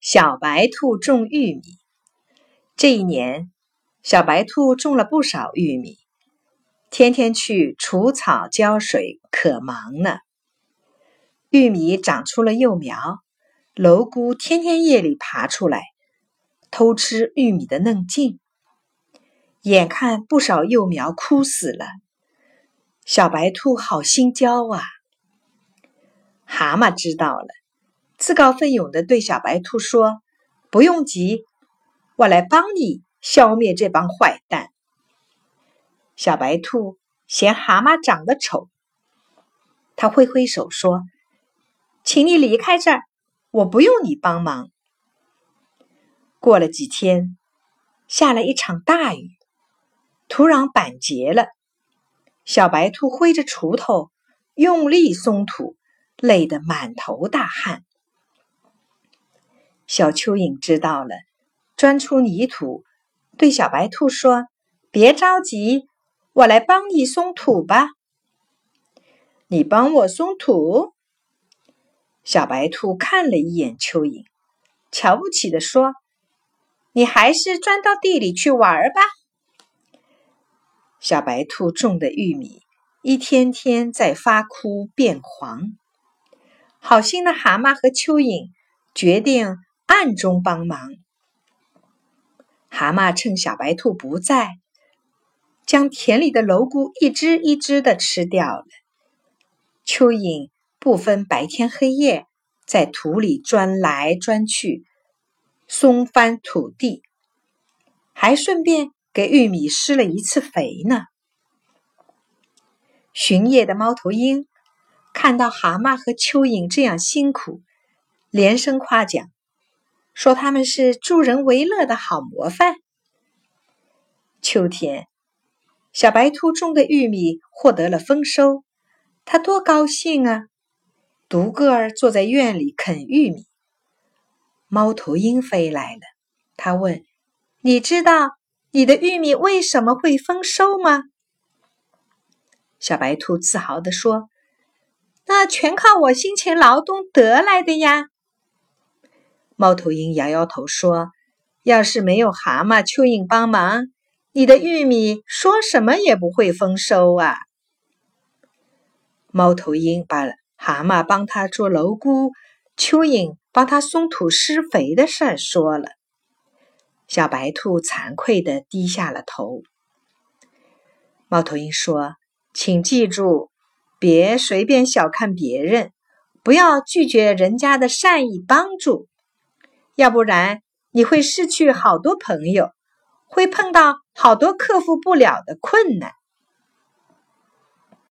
小白兔种玉米。这一年，小白兔种了不少玉米，天天去除草浇水，可忙呢。玉米长出了幼苗，蝼蛄天天夜里爬出来，偷吃玉米的嫩茎。眼看不少幼苗枯死了，小白兔好心焦啊！蛤蟆知道了。自告奋勇的对小白兔说：“不用急，我来帮你消灭这帮坏蛋。”小白兔嫌蛤蟆长得丑，他挥挥手说：“请你离开这儿，我不用你帮忙。”过了几天，下了一场大雨，土壤板结了，小白兔挥着锄头用力松土，累得满头大汗。小蚯蚓知道了，钻出泥土，对小白兔说：“别着急，我来帮你松土吧。”你帮我松土？小白兔看了一眼蚯蚓，瞧不起的说：“你还是钻到地里去玩吧。”小白兔种的玉米一天天在发枯变黄，好心的蛤蟆和蚯蚓决定。暗中帮忙，蛤蟆趁小白兔不在，将田里的蝼蛄一只一只的吃掉了。蚯蚓不分白天黑夜，在土里钻来钻去，松翻土地，还顺便给玉米施了一次肥呢。巡夜的猫头鹰看到蛤蟆和蚯蚓这样辛苦，连声夸奖。说他们是助人为乐的好模范。秋天，小白兔种的玉米获得了丰收，他多高兴啊！独个儿坐在院里啃玉米。猫头鹰飞来了，他问：“你知道你的玉米为什么会丰收吗？”小白兔自豪地说：“那全靠我辛勤劳动得来的呀。”猫头鹰摇摇头说：“要是没有蛤蟆、蚯蚓帮忙，你的玉米说什么也不会丰收啊！”猫头鹰把蛤蟆帮他捉蝼蛄、蚯蚓帮他松土施肥的事儿说了。小白兔惭愧的低下了头。猫头鹰说：“请记住，别随便小看别人，不要拒绝人家的善意帮助。”要不然你会失去好多朋友，会碰到好多克服不了的困难。